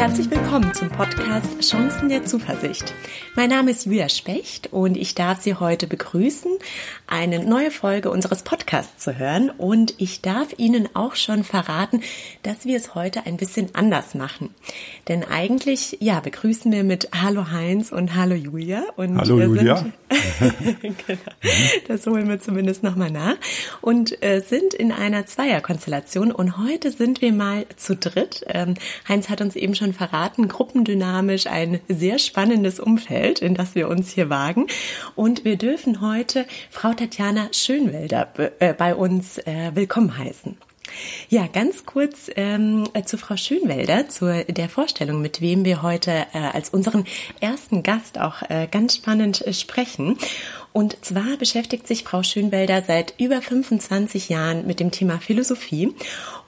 Herzlich willkommen zum Podcast Chancen der Zuversicht. Mein Name ist Julia Specht und ich darf Sie heute begrüßen, eine neue Folge unseres Podcasts zu hören. Und ich darf Ihnen auch schon verraten, dass wir es heute ein bisschen anders machen. Denn eigentlich, ja, begrüßen wir mit Hallo Heinz und Hallo Julia. Und Hallo Julia. genau, das holen wir zumindest nochmal nach. Und äh, sind in einer Zweierkonstellation. Und heute sind wir mal zu dritt. Ähm, Heinz hat uns eben schon schon verraten, gruppendynamisch ein sehr spannendes Umfeld, in das wir uns hier wagen. Und wir dürfen heute Frau Tatjana Schönwelder äh, bei uns äh, willkommen heißen. Ja, ganz kurz ähm, zu Frau Schönwelder, zu der Vorstellung, mit wem wir heute äh, als unseren ersten Gast auch äh, ganz spannend äh, sprechen. Und zwar beschäftigt sich Frau Schönwelder seit über 25 Jahren mit dem Thema Philosophie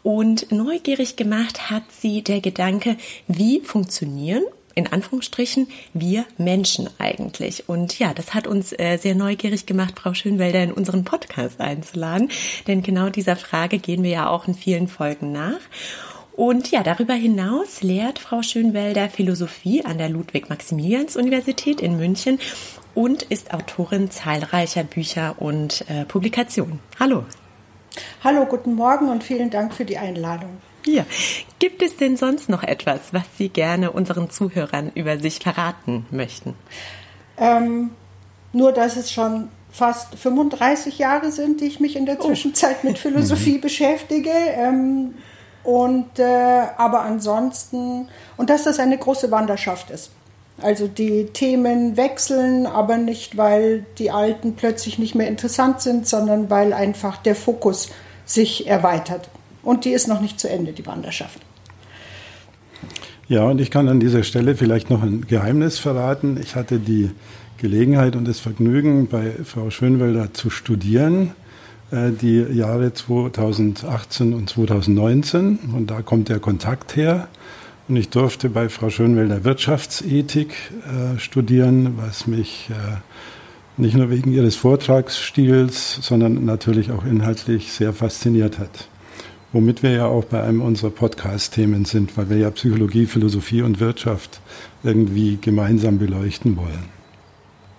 und neugierig gemacht hat sie der Gedanke, wie funktionieren in Anführungsstrichen wir Menschen eigentlich. Und ja, das hat uns äh, sehr neugierig gemacht, Frau Schönwelder in unseren Podcast einzuladen. Denn genau dieser Frage gehen wir ja auch in vielen Folgen nach. Und ja, darüber hinaus lehrt Frau Schönwelder Philosophie an der Ludwig-Maximilians-Universität in München und ist Autorin zahlreicher Bücher und äh, Publikationen. Hallo. Hallo, guten Morgen und vielen Dank für die Einladung. Ja, gibt es denn sonst noch etwas, was Sie gerne unseren Zuhörern über sich verraten möchten? Ähm, nur, dass es schon fast 35 Jahre sind, die ich mich in der oh. Zwischenzeit oh. mit Philosophie mhm. beschäftige. Ähm, und äh, aber ansonsten und dass das eine große Wanderschaft ist. Also die Themen wechseln, aber nicht, weil die alten plötzlich nicht mehr interessant sind, sondern weil einfach der Fokus sich erweitert. Und die ist noch nicht zu Ende, die Wanderschaft. Ja, und ich kann an dieser Stelle vielleicht noch ein Geheimnis verraten. Ich hatte die Gelegenheit und das Vergnügen, bei Frau Schönwelder zu studieren, äh, die Jahre 2018 und 2019. Und da kommt der Kontakt her. Und ich durfte bei Frau Schönwelder Wirtschaftsethik äh, studieren, was mich äh, nicht nur wegen ihres Vortragsstils, sondern natürlich auch inhaltlich sehr fasziniert hat. Womit wir ja auch bei einem unserer Podcast-Themen sind, weil wir ja Psychologie, Philosophie und Wirtschaft irgendwie gemeinsam beleuchten wollen.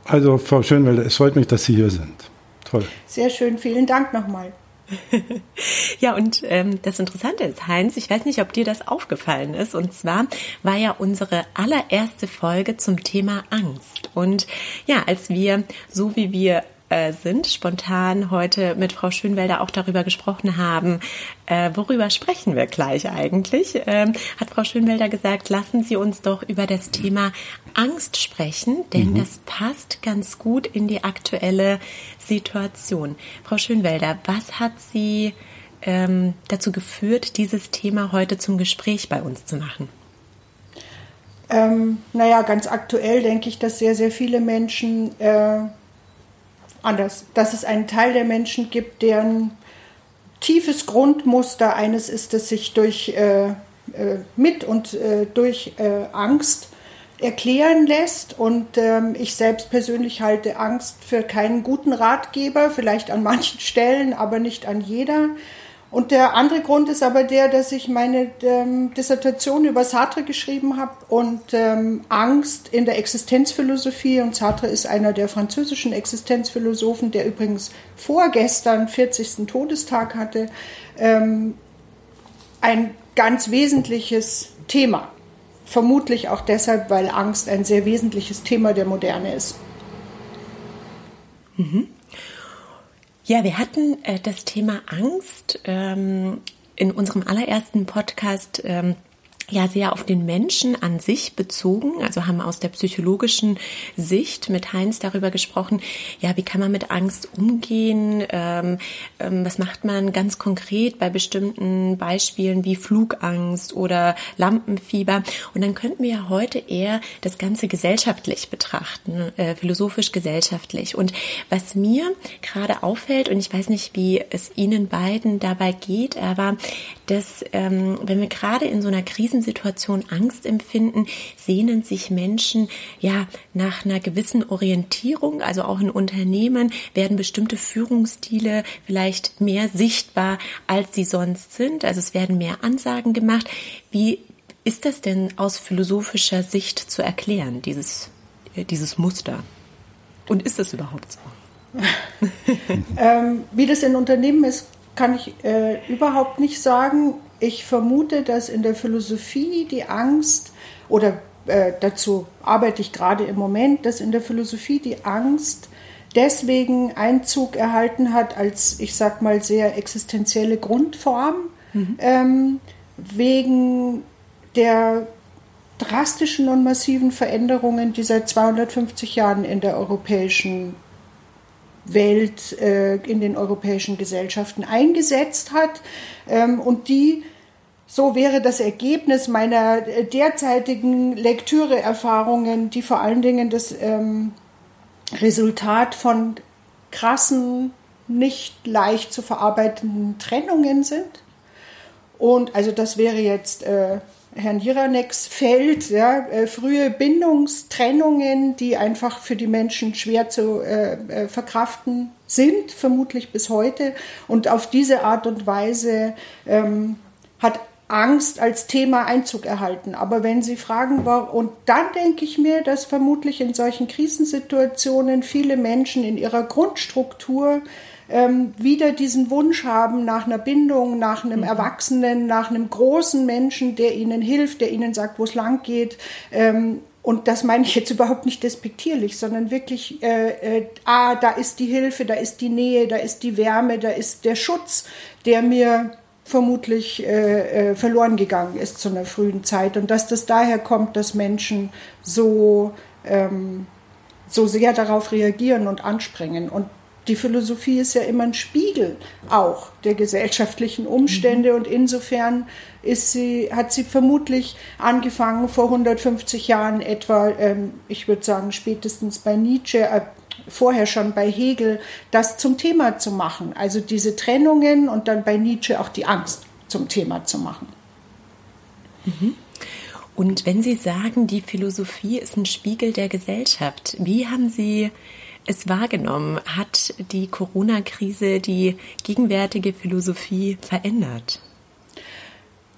Also, Frau Schönwelder, es freut mich, dass Sie hier sind. Toll. Sehr schön, vielen Dank nochmal. ja, und ähm, das Interessante ist, Heinz, ich weiß nicht, ob dir das aufgefallen ist. Und zwar war ja unsere allererste Folge zum Thema Angst. Und ja, als wir, so wie wir äh, sind, spontan heute mit Frau Schönwelder auch darüber gesprochen haben, äh, worüber sprechen wir gleich eigentlich, ähm, hat Frau Schönwelder gesagt, lassen Sie uns doch über das Thema Angst sprechen, denn mhm. das passt ganz gut in die aktuelle Situation. Frau Schönwelder, was hat Sie ähm, dazu geführt, dieses Thema heute zum Gespräch bei uns zu machen? Ähm, naja, ganz aktuell denke ich, dass sehr, sehr viele Menschen äh, anders, dass es einen Teil der Menschen gibt, deren tiefes Grundmuster eines ist es, sich durch äh, äh, mit und äh, durch äh, Angst erklären lässt. Und ähm, ich selbst persönlich halte Angst für keinen guten Ratgeber, vielleicht an manchen Stellen, aber nicht an jeder. Und der andere Grund ist aber der, dass ich meine ähm, Dissertation über Sartre geschrieben habe und ähm, Angst in der Existenzphilosophie. Und Sartre ist einer der französischen Existenzphilosophen, der übrigens vorgestern 40. Todestag hatte. Ähm, ein ganz wesentliches Thema. Vermutlich auch deshalb, weil Angst ein sehr wesentliches Thema der Moderne ist. Mhm. Ja, wir hatten äh, das Thema Angst ähm, in unserem allerersten Podcast ähm, ja sehr auf den Menschen an sich bezogen, also haben aus der psychologischen Sicht mit Heinz darüber gesprochen, ja, wie kann man mit Angst umgehen, ähm, ähm, was macht man ganz konkret bei bestimmten Beispielen wie Flugangst oder Lampenfieber. Und dann könnten wir ja heute eher das Ganze gesellschaftlich betrachten, äh, philosophisch gesellschaftlich. Und was mir gerade auffällt, und ich weiß nicht, wie es Ihnen beiden dabei geht, aber dass ähm, wenn wir gerade in so einer Krisensituation Angst empfinden, sehnen sich Menschen ja nach einer gewissen Orientierung, also auch in Unternehmen werden bestimmte Führungsstile vielleicht mehr sichtbar, als sie sonst sind. Also es werden mehr Ansagen gemacht. Wie ist das denn aus philosophischer Sicht zu erklären, dieses, äh, dieses Muster? Und ist das überhaupt so? ähm, wie das in Unternehmen ist, kann ich äh, überhaupt nicht sagen. Ich vermute, dass in der Philosophie die Angst, oder äh, dazu arbeite ich gerade im Moment, dass in der Philosophie die Angst deswegen Einzug erhalten hat als, ich sag mal, sehr existenzielle Grundform, mhm. ähm, wegen der drastischen und massiven Veränderungen, die seit 250 Jahren in der europäischen Welt, äh, in den europäischen Gesellschaften eingesetzt hat ähm, und die so wäre das Ergebnis meiner äh, derzeitigen Lektüreerfahrungen, die vor allen Dingen das ähm, Resultat von krassen, nicht leicht zu verarbeitenden Trennungen sind. Und also das wäre jetzt äh, Herrn Jiraneks Feld, ja, äh, frühe Bindungstrennungen, die einfach für die Menschen schwer zu äh, äh, verkraften sind, vermutlich bis heute. Und auf diese Art und Weise ähm, hat Angst als Thema Einzug erhalten. Aber wenn Sie fragen, und dann denke ich mir, dass vermutlich in solchen Krisensituationen viele Menschen in ihrer Grundstruktur ähm, wieder diesen Wunsch haben nach einer Bindung, nach einem mhm. Erwachsenen, nach einem großen Menschen, der ihnen hilft, der ihnen sagt, wo es lang geht. Ähm, und das meine ich jetzt überhaupt nicht despektierlich, sondern wirklich, äh, äh, ah, da ist die Hilfe, da ist die Nähe, da ist die Wärme, da ist der Schutz, der mir vermutlich äh, äh, verloren gegangen ist zu einer frühen Zeit. Und dass das daher kommt, dass Menschen so, ähm, so sehr darauf reagieren und anspringen. Und die Philosophie ist ja immer ein Spiegel auch der gesellschaftlichen Umstände mhm. und insofern ist sie, hat sie vermutlich angefangen vor 150 Jahren etwa, ähm, ich würde sagen spätestens bei Nietzsche, äh, vorher schon bei Hegel, das zum Thema zu machen. Also diese Trennungen und dann bei Nietzsche auch die Angst zum Thema zu machen. Mhm. Und wenn Sie sagen, die Philosophie ist ein Spiegel der Gesellschaft, wie haben Sie es wahrgenommen? Hat die Corona-Krise die gegenwärtige Philosophie verändert?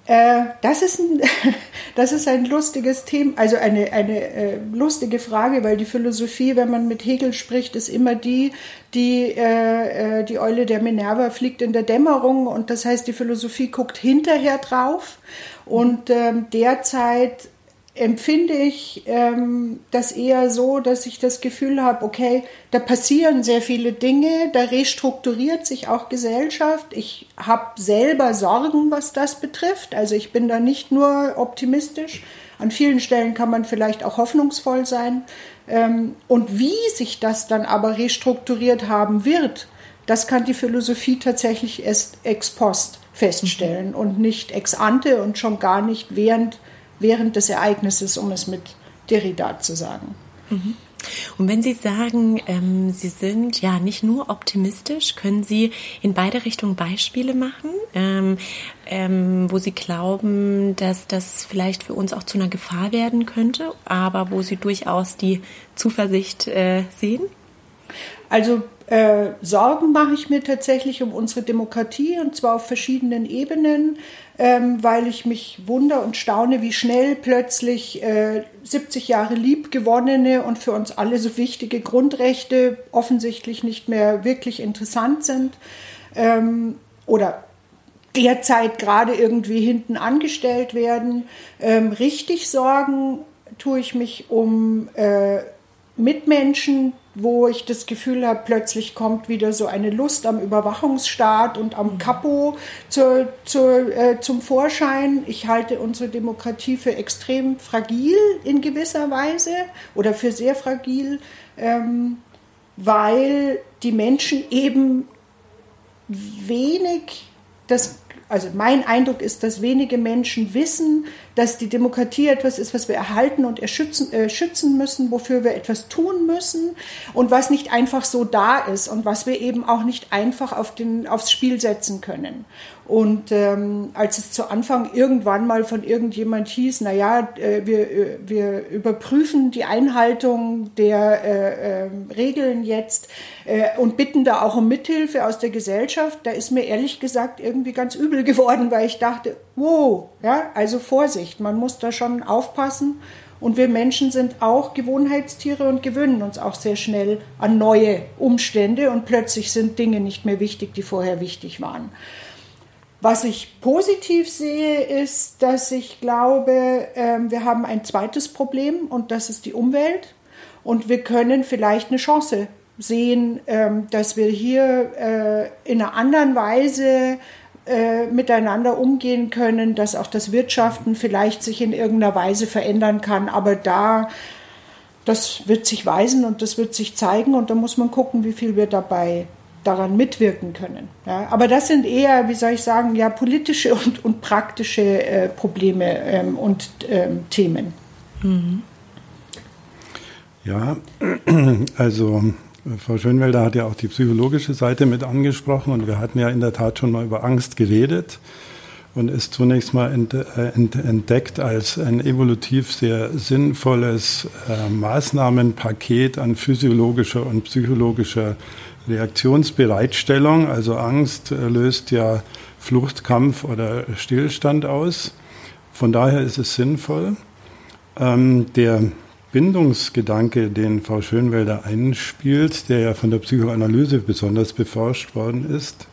Äh, das, ist ein, das ist ein lustiges Thema, also eine, eine äh, lustige Frage, weil die Philosophie, wenn man mit Hegel spricht, ist immer die, die, äh, äh die Eule der Minerva fliegt in der Dämmerung und das heißt, die Philosophie guckt hinterher drauf und ähm, derzeit empfinde ich ähm, das eher so, dass ich das Gefühl habe, okay, da passieren sehr viele Dinge, da restrukturiert sich auch Gesellschaft. Ich habe selber Sorgen, was das betrifft. Also ich bin da nicht nur optimistisch. An vielen Stellen kann man vielleicht auch hoffnungsvoll sein. Ähm, und wie sich das dann aber restrukturiert haben wird, das kann die Philosophie tatsächlich erst ex post feststellen und nicht ex ante und schon gar nicht während während des Ereignisses, um es mit Derrida zu sagen. Mhm. Und wenn Sie sagen, ähm, Sie sind ja nicht nur optimistisch, können Sie in beide Richtungen Beispiele machen, ähm, ähm, wo Sie glauben, dass das vielleicht für uns auch zu einer Gefahr werden könnte, aber wo Sie durchaus die Zuversicht äh, sehen? Also äh, Sorgen mache ich mir tatsächlich um unsere Demokratie und zwar auf verschiedenen Ebenen, ähm, weil ich mich wunder und staune, wie schnell plötzlich äh, 70 Jahre liebgewonnene und für uns alle so wichtige Grundrechte offensichtlich nicht mehr wirklich interessant sind ähm, oder derzeit gerade irgendwie hinten angestellt werden. Ähm, richtig Sorgen tue ich mich um äh, Mitmenschen, wo ich das Gefühl habe, plötzlich kommt wieder so eine Lust am Überwachungsstaat und am Kapo zur, zur, äh, zum Vorschein. Ich halte unsere Demokratie für extrem fragil in gewisser Weise oder für sehr fragil, ähm, weil die Menschen eben wenig das also mein Eindruck ist, dass wenige Menschen wissen, dass die Demokratie etwas ist, was wir erhalten und erschützen, äh, schützen müssen, wofür wir etwas tun müssen und was nicht einfach so da ist und was wir eben auch nicht einfach auf den, aufs Spiel setzen können. Und ähm, als es zu Anfang irgendwann mal von irgendjemand hieß, na ja, äh, wir, äh, wir überprüfen die Einhaltung der äh, äh, Regeln jetzt äh, und bitten da auch um Mithilfe aus der Gesellschaft, da ist mir ehrlich gesagt irgendwie ganz übel geworden, weil ich dachte, wow, ja, also Vorsicht. Vorsicht. Man muss da schon aufpassen. Und wir Menschen sind auch Gewohnheitstiere und gewöhnen uns auch sehr schnell an neue Umstände und plötzlich sind Dinge nicht mehr wichtig, die vorher wichtig waren. Was ich positiv sehe, ist, dass ich glaube, ähm, wir haben ein zweites Problem und das ist die Umwelt. Und wir können vielleicht eine Chance sehen, ähm, dass wir hier äh, in einer anderen Weise äh, miteinander umgehen können, dass auch das Wirtschaften vielleicht sich in irgendeiner Weise verändern kann. Aber da, das wird sich weisen und das wird sich zeigen und da muss man gucken, wie viel wir dabei daran mitwirken können. Ja, aber das sind eher, wie soll ich sagen, ja, politische und, und praktische äh, Probleme ähm, und ähm, Themen. Mhm. Ja, also Frau Schönwelder hat ja auch die psychologische Seite mit angesprochen und wir hatten ja in der Tat schon mal über Angst geredet und ist zunächst mal äh, entdeckt als ein evolutiv sehr sinnvolles äh, Maßnahmenpaket an physiologischer und psychologischer Reaktionsbereitstellung. Also Angst äh, löst ja Flucht, Kampf oder Stillstand aus. Von daher ist es sinnvoll. Ähm, der Bindungsgedanke, den Frau Schönwelder einspielt, der ja von der Psychoanalyse besonders beforscht worden ist,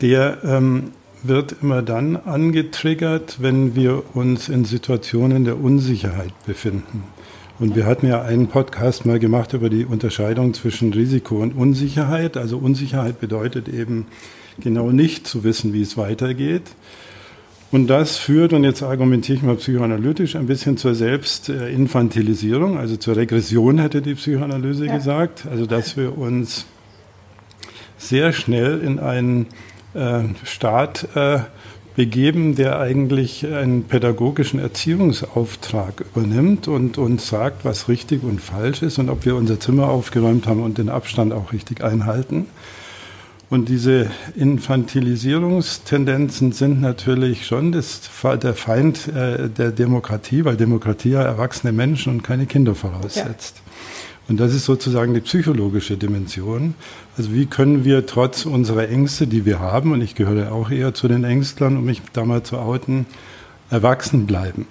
der ähm, wird immer dann angetriggert, wenn wir uns in Situationen der Unsicherheit befinden. Und wir hatten ja einen Podcast mal gemacht über die Unterscheidung zwischen Risiko und Unsicherheit. Also Unsicherheit bedeutet eben genau nicht zu wissen, wie es weitergeht. Und das führt, und jetzt argumentiere ich mal psychoanalytisch, ein bisschen zur Selbstinfantilisierung, also zur Regression, hätte die Psychoanalyse ja. gesagt. Also, dass wir uns sehr schnell in einen äh, Staat äh, begeben, der eigentlich einen pädagogischen Erziehungsauftrag übernimmt und uns sagt, was richtig und falsch ist und ob wir unser Zimmer aufgeräumt haben und den Abstand auch richtig einhalten. Und diese Infantilisierungstendenzen sind natürlich schon das, der Feind äh, der Demokratie, weil Demokratie ja erwachsene Menschen und keine Kinder voraussetzt. Ja. Und das ist sozusagen die psychologische Dimension. Also wie können wir trotz unserer Ängste, die wir haben, und ich gehöre auch eher zu den Ängstlern, um mich da mal zu outen, erwachsen bleiben?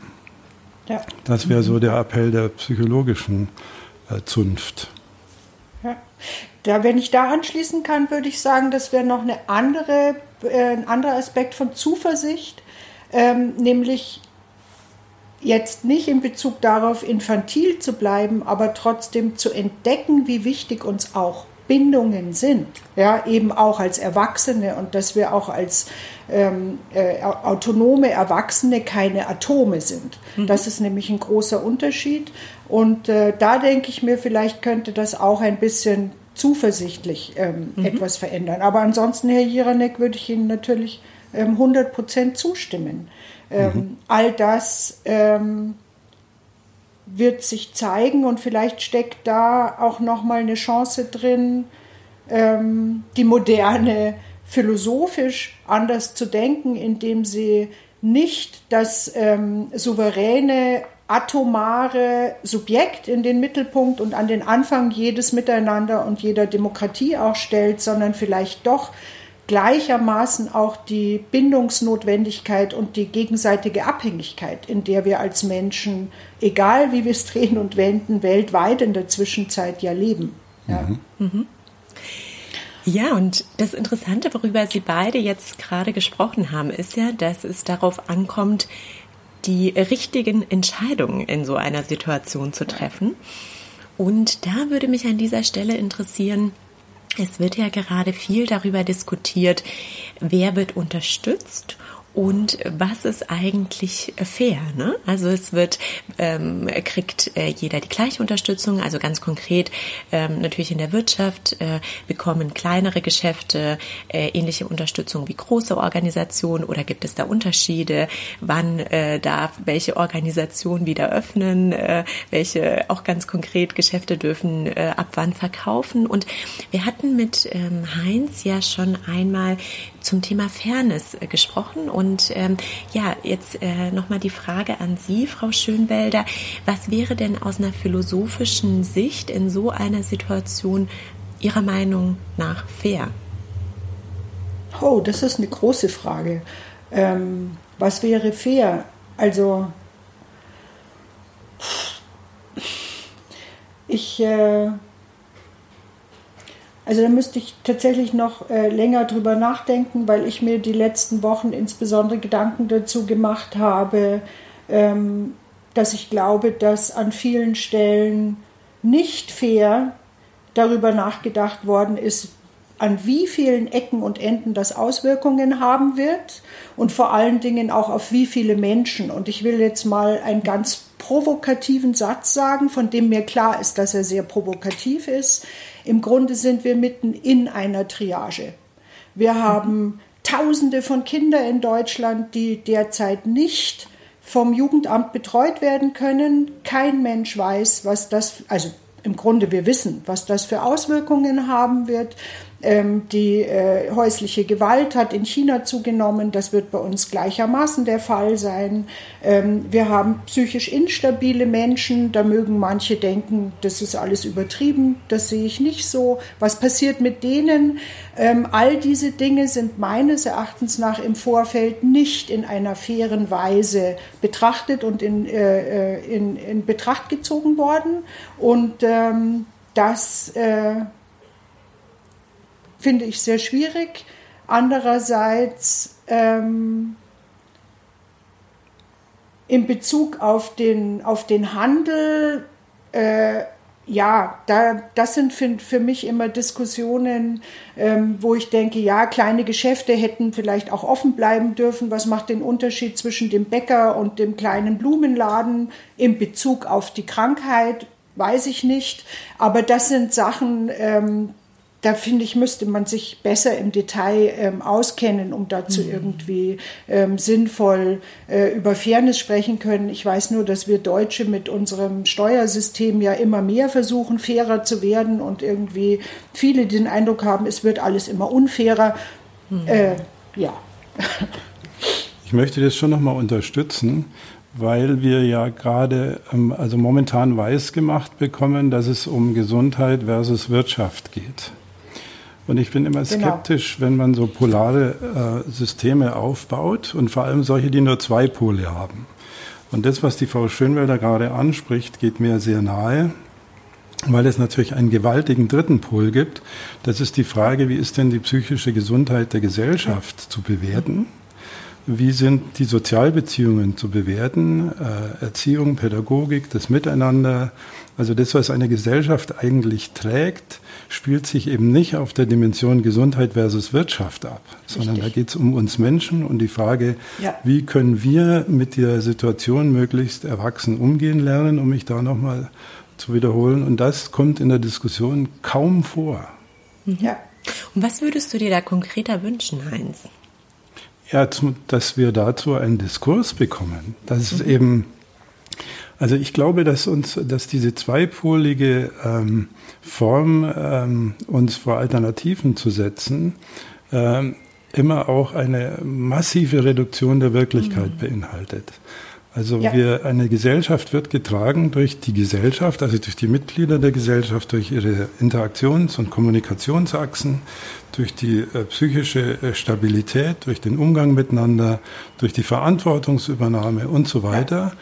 Ja. Das wäre so der Appell der psychologischen äh, Zunft. Da, wenn ich da anschließen kann, würde ich sagen, das wäre noch eine andere, äh, ein anderer Aspekt von Zuversicht, ähm, nämlich jetzt nicht in Bezug darauf, infantil zu bleiben, aber trotzdem zu entdecken, wie wichtig uns auch Bindungen sind, ja, eben auch als Erwachsene und dass wir auch als ähm, äh, autonome Erwachsene keine Atome sind. Mhm. Das ist nämlich ein großer Unterschied. Und äh, da denke ich mir, vielleicht könnte das auch ein bisschen zuversichtlich ähm, mhm. etwas verändern. Aber ansonsten, Herr Jiranek, würde ich Ihnen natürlich ähm, 100 Prozent zustimmen. Ähm, mhm. All das ähm, wird sich zeigen und vielleicht steckt da auch noch mal eine Chance drin, ähm, die moderne philosophisch anders zu denken, indem sie nicht das ähm, souveräne atomare Subjekt in den Mittelpunkt und an den Anfang jedes Miteinander und jeder Demokratie auch stellt, sondern vielleicht doch gleichermaßen auch die Bindungsnotwendigkeit und die gegenseitige Abhängigkeit, in der wir als Menschen, egal wie wir es drehen und wenden, weltweit in der Zwischenzeit ja leben. Ja. Mhm. Mhm. Ja, und das Interessante, worüber Sie beide jetzt gerade gesprochen haben, ist ja, dass es darauf ankommt, die richtigen Entscheidungen in so einer Situation zu treffen. Und da würde mich an dieser Stelle interessieren, es wird ja gerade viel darüber diskutiert, wer wird unterstützt und was ist eigentlich fair? Ne? Also es wird ähm, kriegt äh, jeder die gleiche Unterstützung. Also ganz konkret ähm, natürlich in der Wirtschaft äh, bekommen kleinere Geschäfte äh, ähnliche Unterstützung wie große Organisationen oder gibt es da Unterschiede? Wann äh, darf welche Organisation wieder öffnen? Äh, welche auch ganz konkret Geschäfte dürfen äh, ab wann verkaufen? Und wir hatten mit ähm, Heinz ja schon einmal zum Thema Fairness äh, gesprochen. Und ähm, ja, jetzt äh, nochmal die Frage an Sie, Frau Schönwelder. Was wäre denn aus einer philosophischen Sicht in so einer Situation Ihrer Meinung nach fair? Oh, das ist eine große Frage. Ähm, was wäre fair? Also ich, äh, also da müsste ich tatsächlich noch äh, länger drüber nachdenken, weil ich mir die letzten Wochen insbesondere Gedanken dazu gemacht habe, ähm, dass ich glaube, dass an vielen Stellen nicht fair darüber nachgedacht worden ist, an wie vielen Ecken und Enden das Auswirkungen haben wird und vor allen Dingen auch auf wie viele Menschen. Und ich will jetzt mal einen ganz provokativen Satz sagen, von dem mir klar ist, dass er sehr provokativ ist. Im Grunde sind wir mitten in einer Triage. Wir haben Tausende von Kindern in Deutschland, die derzeit nicht vom Jugendamt betreut werden können. Kein Mensch weiß, was das, also im Grunde wir wissen, was das für Auswirkungen haben wird. Ähm, die äh, häusliche Gewalt hat in China zugenommen. Das wird bei uns gleichermaßen der Fall sein. Ähm, wir haben psychisch instabile Menschen. Da mögen manche denken, das ist alles übertrieben. Das sehe ich nicht so. Was passiert mit denen? Ähm, all diese Dinge sind meines Erachtens nach im Vorfeld nicht in einer fairen Weise betrachtet und in, äh, äh in, in Betracht gezogen worden. Und das finde ich sehr schwierig. Andererseits ähm, in Bezug auf den, auf den Handel, äh, ja, da, das sind für, für mich immer Diskussionen, ähm, wo ich denke, ja, kleine Geschäfte hätten vielleicht auch offen bleiben dürfen. Was macht den Unterschied zwischen dem Bäcker und dem kleinen Blumenladen in Bezug auf die Krankheit? Weiß ich nicht. Aber das sind Sachen, ähm, da finde ich, müsste man sich besser im Detail ähm, auskennen, um dazu mhm. irgendwie ähm, sinnvoll äh, über Fairness sprechen können. Ich weiß nur, dass wir Deutsche mit unserem Steuersystem ja immer mehr versuchen, fairer zu werden und irgendwie viele den Eindruck haben, es wird alles immer unfairer. Mhm. Äh, ja. Ich möchte das schon nochmal unterstützen weil wir ja gerade, ähm, also momentan weiß gemacht bekommen, dass es um Gesundheit versus Wirtschaft geht. Und ich bin immer genau. skeptisch, genau. wenn man so polare äh, Systeme aufbaut und vor allem solche, die nur zwei Pole haben. Und das, was die Frau Schönwelder gerade anspricht, geht mir sehr nahe, weil es natürlich einen gewaltigen dritten Pol gibt. Das ist die Frage, wie ist denn die psychische Gesundheit der Gesellschaft zu bewerten? Wie sind die Sozialbeziehungen zu bewerten? Äh, Erziehung, Pädagogik, das Miteinander. Also das, was eine Gesellschaft eigentlich trägt, spielt sich eben nicht auf der Dimension Gesundheit versus Wirtschaft ab, Richtig. sondern da geht es um uns Menschen und die Frage, ja. wie können wir mit der Situation möglichst erwachsen umgehen lernen, um mich da nochmal zu wiederholen. Und das kommt in der Diskussion kaum vor. Ja. Und was würdest du dir da konkreter wünschen, Heinz? Ja, dass wir dazu einen Diskurs bekommen. Dass mhm. es eben also ich glaube, dass uns, dass diese zweipolige ähm, Form, ähm, uns vor Alternativen zu setzen, ähm, immer auch eine massive Reduktion der Wirklichkeit mhm. beinhaltet. Also ja. wir, eine Gesellschaft wird getragen durch die Gesellschaft, also durch die Mitglieder der Gesellschaft, durch ihre Interaktions- und Kommunikationsachsen, durch die äh, psychische äh, Stabilität, durch den Umgang miteinander, durch die Verantwortungsübernahme und so weiter. Ja.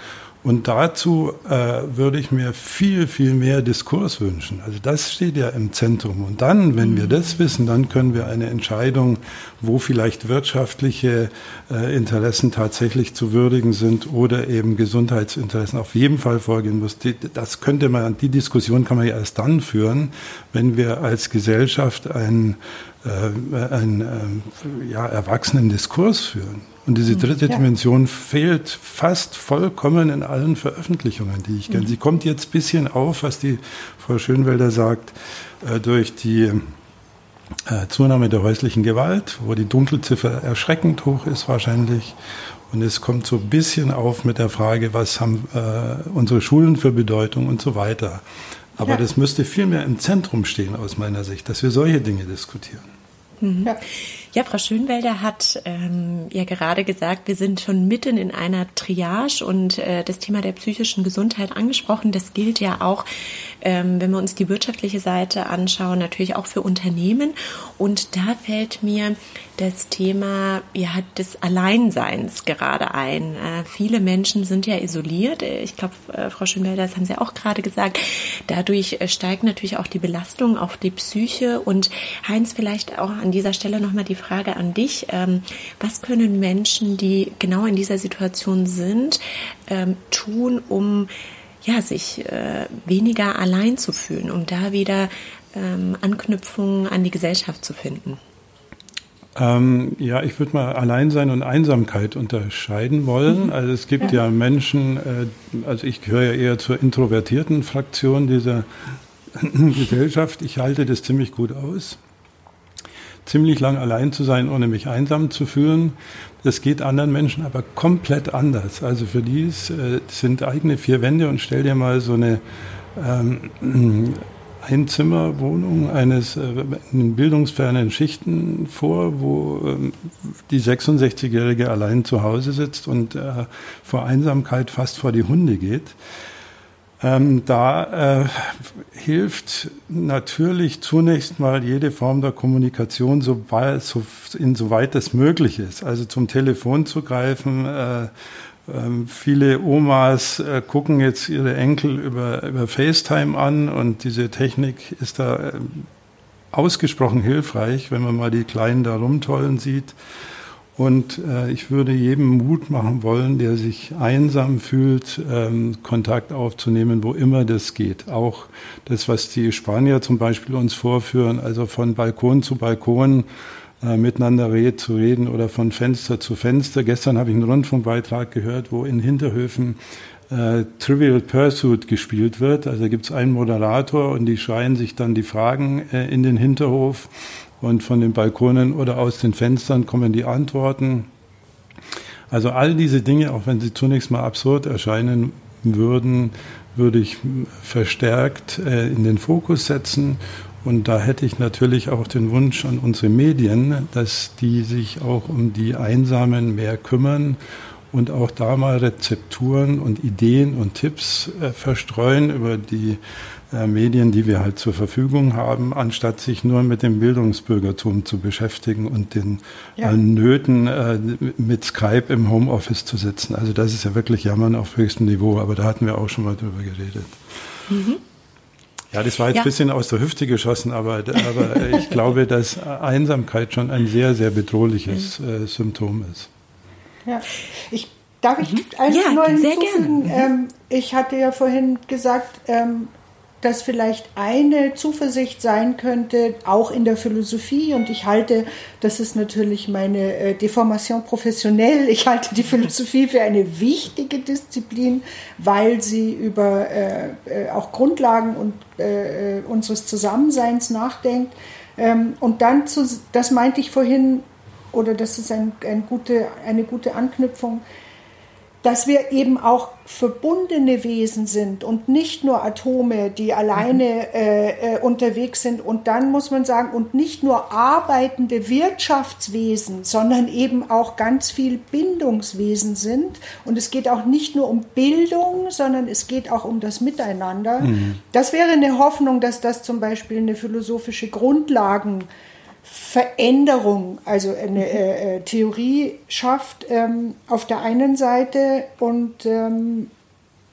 Und dazu äh, würde ich mir viel, viel mehr Diskurs wünschen. Also das steht ja im Zentrum. Und dann, wenn wir das wissen, dann können wir eine Entscheidung, wo vielleicht wirtschaftliche äh, Interessen tatsächlich zu würdigen sind oder eben Gesundheitsinteressen auf jeden Fall vorgehen muss. Das könnte man, die Diskussion kann man ja erst dann führen, wenn wir als Gesellschaft einen, einen äh, ja, erwachsenen Diskurs führen. Und diese dritte ja. Dimension fehlt fast vollkommen in allen Veröffentlichungen, die ich kenne. Mhm. Sie kommt jetzt ein bisschen auf, was die Frau Schönwelder sagt, äh, durch die äh, Zunahme der häuslichen Gewalt, wo die Dunkelziffer erschreckend hoch ist wahrscheinlich. Und es kommt so ein bisschen auf mit der Frage, was haben äh, unsere Schulen für Bedeutung und so weiter. Aber ja. das müsste viel mehr im Zentrum stehen aus meiner Sicht, dass wir solche Dinge diskutieren. Mhm. Ja. Ja, Frau Schönwelder hat ähm, ja gerade gesagt, wir sind schon mitten in einer Triage und äh, das Thema der psychischen Gesundheit angesprochen. Das gilt ja auch, ähm, wenn wir uns die wirtschaftliche Seite anschauen, natürlich auch für Unternehmen. Und da fällt mir das Thema ja, des Alleinseins gerade ein. Äh, viele Menschen sind ja isoliert. Ich glaube, äh, Frau Schönwelder, das haben Sie auch gerade gesagt. Dadurch äh, steigt natürlich auch die Belastung auf die Psyche. Und Heinz, vielleicht auch an dieser Stelle nochmal die Frage an dich. Ähm, was können Menschen, die genau in dieser Situation sind, ähm, tun, um ja, sich äh, weniger allein zu fühlen, um da wieder ähm, Anknüpfungen an die Gesellschaft zu finden? Ähm, ja, ich würde mal Alleinsein und Einsamkeit unterscheiden wollen. Mhm. Also es gibt ja, ja Menschen, äh, also ich gehöre ja eher zur introvertierten Fraktion dieser Gesellschaft. Ich halte das ziemlich gut aus ziemlich lang allein zu sein, ohne mich einsam zu fühlen. Das geht anderen Menschen aber komplett anders. Also für die äh, sind eigene vier Wände und stell dir mal so eine ähm, Einzimmerwohnung eines äh, in bildungsfernen Schichten vor, wo äh, die 66-Jährige allein zu Hause sitzt und äh, vor Einsamkeit fast vor die Hunde geht. Ähm, da äh, hilft natürlich zunächst mal jede Form der Kommunikation, sobald, so, insoweit es möglich ist. Also zum Telefon zu greifen. Äh, äh, viele Omas äh, gucken jetzt ihre Enkel über, über FaceTime an und diese Technik ist da ähm, ausgesprochen hilfreich, wenn man mal die Kleinen da rumtollen sieht. Und äh, ich würde jedem Mut machen wollen, der sich einsam fühlt, ähm, Kontakt aufzunehmen, wo immer das geht. Auch das, was die Spanier zum Beispiel uns vorführen, also von Balkon zu Balkon äh, miteinander red, zu reden oder von Fenster zu Fenster. Gestern habe ich einen Rundfunkbeitrag gehört, wo in Hinterhöfen äh, Trivial Pursuit gespielt wird. Also gibt es einen Moderator und die schreien sich dann die Fragen äh, in den Hinterhof und von den Balkonen oder aus den Fenstern kommen die Antworten. Also all diese Dinge, auch wenn sie zunächst mal absurd erscheinen würden, würde ich verstärkt äh, in den Fokus setzen. Und da hätte ich natürlich auch den Wunsch an unsere Medien, dass die sich auch um die Einsamen mehr kümmern und auch da mal Rezepturen und Ideen und Tipps äh, verstreuen über die Medien, die wir halt zur Verfügung haben, anstatt sich nur mit dem Bildungsbürgertum zu beschäftigen und den ja. äh, Nöten äh, mit Skype im Homeoffice zu sitzen. Also das ist ja wirklich Jammern auf höchstem Niveau, aber da hatten wir auch schon mal drüber geredet. Mhm. Ja, das war jetzt ja. ein bisschen aus der Hüfte geschossen, aber, aber ich glaube, dass Einsamkeit schon ein sehr, sehr bedrohliches mhm. äh, Symptom ist. Ja, ich Darf ich mhm. eins ja, nur hinzufügen? Mhm. Ähm, ich hatte ja vorhin gesagt, ähm, dass vielleicht eine Zuversicht sein könnte, auch in der Philosophie. Und ich halte, das ist natürlich meine äh, Deformation professionell, ich halte die Philosophie für eine wichtige Disziplin, weil sie über äh, äh auch Grundlagen und, äh, äh, unseres Zusammenseins nachdenkt. Ähm, und dann, zu, das meinte ich vorhin, oder das ist ein, ein gute, eine gute Anknüpfung, dass wir eben auch verbundene Wesen sind und nicht nur Atome, die alleine äh, äh, unterwegs sind. Und dann muss man sagen, und nicht nur arbeitende Wirtschaftswesen, sondern eben auch ganz viel Bindungswesen sind. Und es geht auch nicht nur um Bildung, sondern es geht auch um das Miteinander. Mhm. Das wäre eine Hoffnung, dass das zum Beispiel eine philosophische Grundlagen Veränderung, also eine äh, äh, Theorie schafft ähm, auf der einen Seite und ähm,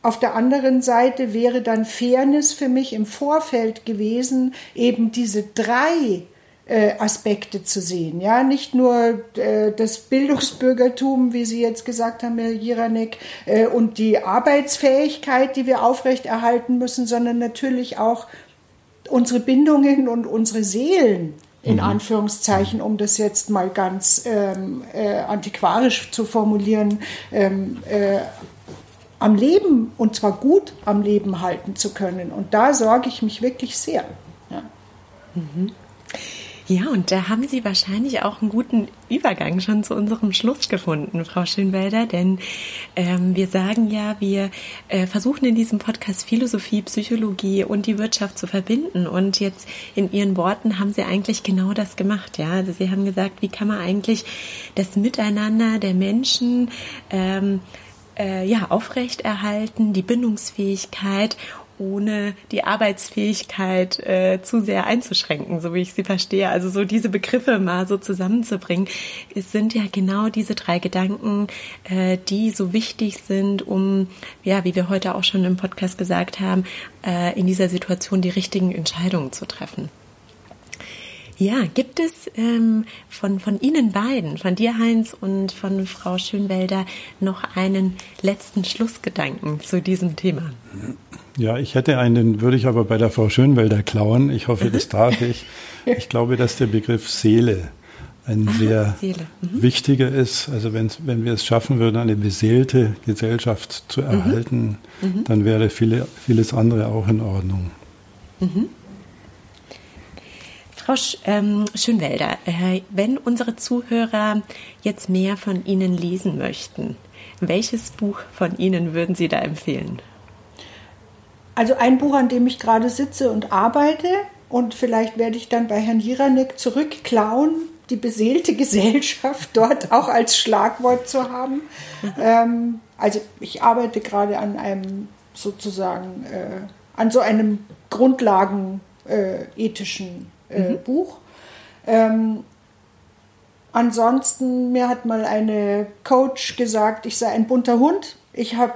auf der anderen Seite wäre dann Fairness für mich im Vorfeld gewesen, eben diese drei äh, Aspekte zu sehen. Ja, nicht nur äh, das Bildungsbürgertum, wie Sie jetzt gesagt haben, Herr Jiranek, äh, und die Arbeitsfähigkeit, die wir aufrechterhalten müssen, sondern natürlich auch unsere Bindungen und unsere Seelen in mhm. Anführungszeichen, um das jetzt mal ganz ähm, äh, antiquarisch zu formulieren, ähm, äh, am Leben und zwar gut am Leben halten zu können. Und da sorge ich mich wirklich sehr. Ja. Mhm. Ja, und da haben Sie wahrscheinlich auch einen guten Übergang schon zu unserem Schluss gefunden, Frau Schönwelder, denn ähm, wir sagen ja, wir äh, versuchen in diesem Podcast Philosophie, Psychologie und die Wirtschaft zu verbinden. Und jetzt in Ihren Worten haben Sie eigentlich genau das gemacht. Ja, also Sie haben gesagt, wie kann man eigentlich das Miteinander der Menschen ähm, äh, ja, aufrechterhalten, die Bindungsfähigkeit ohne die Arbeitsfähigkeit äh, zu sehr einzuschränken, so wie ich sie verstehe. Also so diese Begriffe mal so zusammenzubringen, es sind ja genau diese drei Gedanken, äh, die so wichtig sind, um, ja, wie wir heute auch schon im Podcast gesagt haben, äh, in dieser Situation die richtigen Entscheidungen zu treffen. Ja, gibt es ähm, von, von Ihnen beiden, von dir Heinz und von Frau Schönwelder, noch einen letzten Schlussgedanken zu diesem Thema? Ja, ich hätte einen, würde ich aber bei der Frau Schönwelder klauen. Ich hoffe, das darf ich. Ich glaube, dass der Begriff Seele ein Aha, sehr mhm. wichtiger ist. Also wenn, wenn wir es schaffen würden, eine beseelte Gesellschaft zu mhm. erhalten, mhm. dann wäre viele, vieles andere auch in Ordnung. Mhm. Frau ähm, Schönwelder, äh, wenn unsere Zuhörer jetzt mehr von Ihnen lesen möchten, welches Buch von Ihnen würden Sie da empfehlen? Also ein Buch, an dem ich gerade sitze und arbeite und vielleicht werde ich dann bei Herrn Jiranek zurückklauen, die beseelte Gesellschaft dort auch als Schlagwort zu haben. Ähm, also ich arbeite gerade an einem sozusagen, äh, an so einem grundlagenethischen äh, äh, mhm. Buch. Ähm, ansonsten, mir hat mal eine Coach gesagt, ich sei ein bunter Hund. Ich habe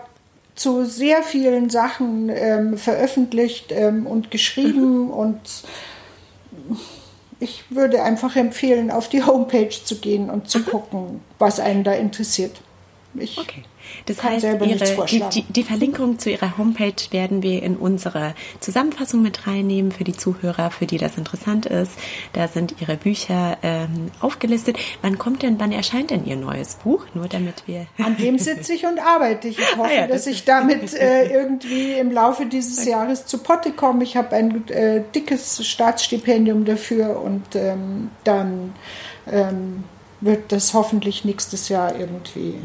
zu sehr vielen Sachen ähm, veröffentlicht ähm, und geschrieben mhm. und ich würde einfach empfehlen, auf die Homepage zu gehen und zu mhm. gucken, was einen da interessiert. Ich okay. Das heißt, ihre, die, die, Verlinkung zu Ihrer Homepage werden wir in unsere Zusammenfassung mit reinnehmen für die Zuhörer, für die das interessant ist. Da sind Ihre Bücher ähm, aufgelistet. Wann kommt denn, wann erscheint denn Ihr neues Buch? Nur damit wir. An dem sitze ich und arbeite. Ich hoffe, ah ja, das dass ich damit äh, irgendwie im Laufe dieses okay. Jahres zu Potte komme. Ich habe ein äh, dickes Staatsstipendium dafür und ähm, dann ähm, wird das hoffentlich nächstes Jahr irgendwie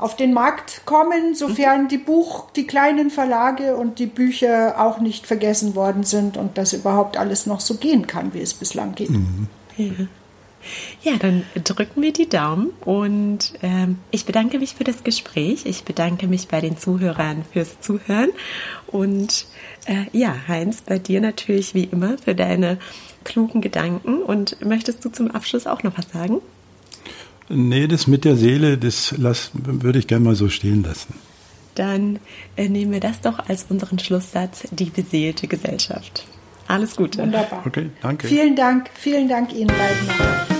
auf den Markt kommen, sofern die Buch, die kleinen Verlage und die Bücher auch nicht vergessen worden sind und das überhaupt alles noch so gehen kann, wie es bislang geht. Mhm. Ja. Ja, dann drücken wir die Daumen und ähm, ich bedanke mich für das Gespräch. Ich bedanke mich bei den Zuhörern fürs Zuhören und äh, ja, Heinz, bei dir natürlich wie immer für deine klugen Gedanken. Und möchtest du zum Abschluss auch noch was sagen? Nee, das mit der Seele, das lass, würde ich gerne mal so stehen lassen. Dann äh, nehmen wir das doch als unseren Schlusssatz, die beseelte Gesellschaft. Alles Gute. Wunderbar. Okay, danke. Vielen Dank, vielen Dank Ihnen beiden.